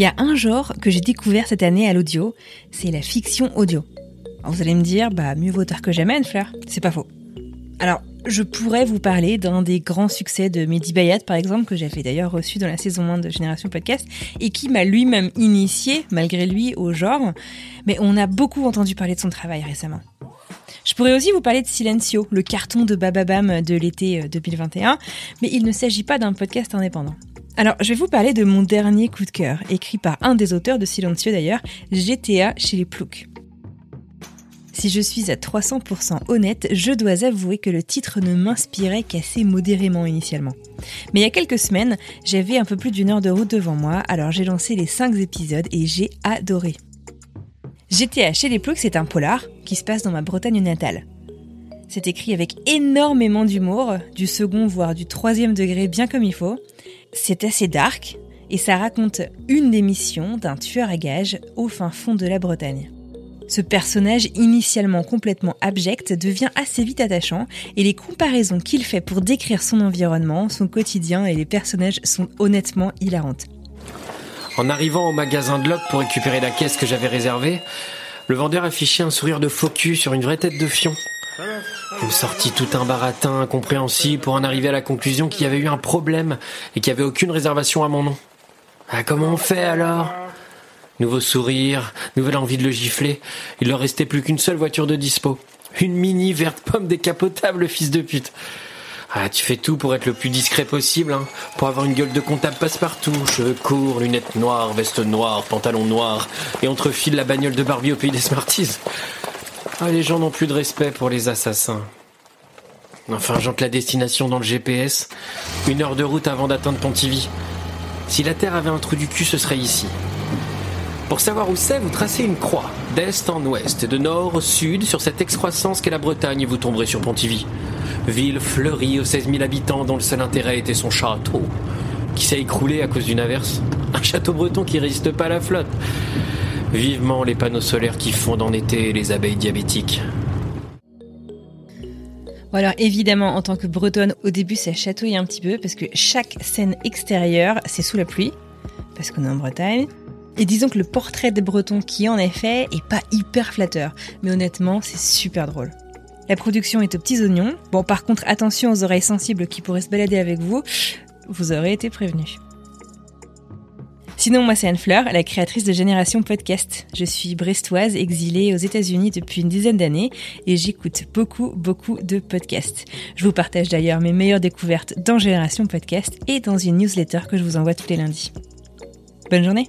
Il y a un genre que j'ai découvert cette année à l'audio, c'est la fiction audio. Vous allez me dire, bah mieux vaut tard que jamais, Anne-Fleur. C'est pas faux. Alors, je pourrais vous parler d'un des grands succès de Mehdi Bayat, par exemple, que j'avais d'ailleurs reçu dans la saison 1 de Génération Podcast, et qui m'a lui-même initié, malgré lui, au genre. Mais on a beaucoup entendu parler de son travail récemment. Je pourrais aussi vous parler de Silencio, le carton de Bababam de l'été 2021, mais il ne s'agit pas d'un podcast indépendant. Alors, je vais vous parler de mon dernier coup de cœur, écrit par un des auteurs de Silencio d'ailleurs, GTA chez les Ploucs. Si je suis à 300% honnête, je dois avouer que le titre ne m'inspirait qu'assez modérément initialement. Mais il y a quelques semaines, j'avais un peu plus d'une heure de route devant moi, alors j'ai lancé les 5 épisodes et j'ai adoré. GTA chez les Ploucs, c'est un polar qui se passe dans ma Bretagne natale. C'est écrit avec énormément d'humour, du second voire du troisième degré bien comme il faut. C'est assez dark et ça raconte une des missions d'un tueur à gages au fin fond de la Bretagne. Ce personnage initialement complètement abject devient assez vite attachant et les comparaisons qu'il fait pour décrire son environnement, son quotidien et les personnages sont honnêtement hilarantes. En arrivant au magasin de Locke pour récupérer la caisse que j'avais réservée, le vendeur affichait un sourire de focus sur une vraie tête de fion. Me sortit tout un baratin incompréhensible pour en arriver à la conclusion qu'il y avait eu un problème et qu'il n'y avait aucune réservation à mon nom. Ah, comment on fait alors? Nouveau sourire, nouvelle envie de le gifler. Il leur restait plus qu'une seule voiture de dispo. Une mini verte pomme décapotable, fils de pute. Ah, tu fais tout pour être le plus discret possible, hein, pour avoir une gueule de comptable passe-partout, cheveux courts, lunettes noires, veste noire, pantalon noir, et on refile la bagnole de Barbie au pays des Smarties. Ah, les gens n'ont plus de respect pour les assassins. Enfin, j'entre la destination dans le GPS. Une heure de route avant d'atteindre Pontivy. Si la Terre avait un trou du cul, ce serait ici. Pour savoir où c'est, vous tracez une croix, d'est en ouest, de nord au sud, sur cette excroissance qu'est la Bretagne, et vous tomberez sur Pontivy. Ville fleurie aux 16 000 habitants dont le seul intérêt était son château, qui s'est écroulé à cause d'une averse. Un château breton qui résiste pas à la flotte. Vivement les panneaux solaires qui fondent en été les abeilles diabétiques. Bon alors évidemment, en tant que bretonne, au début ça chatouille un petit peu parce que chaque scène extérieure, c'est sous la pluie, parce qu'on est en Bretagne. Et disons que le portrait des Bretons qui en est fait est pas hyper flatteur, mais honnêtement, c'est super drôle. La production est aux petits oignons. Bon, par contre, attention aux oreilles sensibles qui pourraient se balader avec vous. Vous aurez été prévenus. Sinon, moi, c'est Anne Fleur, la créatrice de Génération Podcast. Je suis brestoise, exilée aux États-Unis depuis une dizaine d'années et j'écoute beaucoup, beaucoup de podcasts. Je vous partage d'ailleurs mes meilleures découvertes dans Génération Podcast et dans une newsletter que je vous envoie tous les lundis. Bonne journée!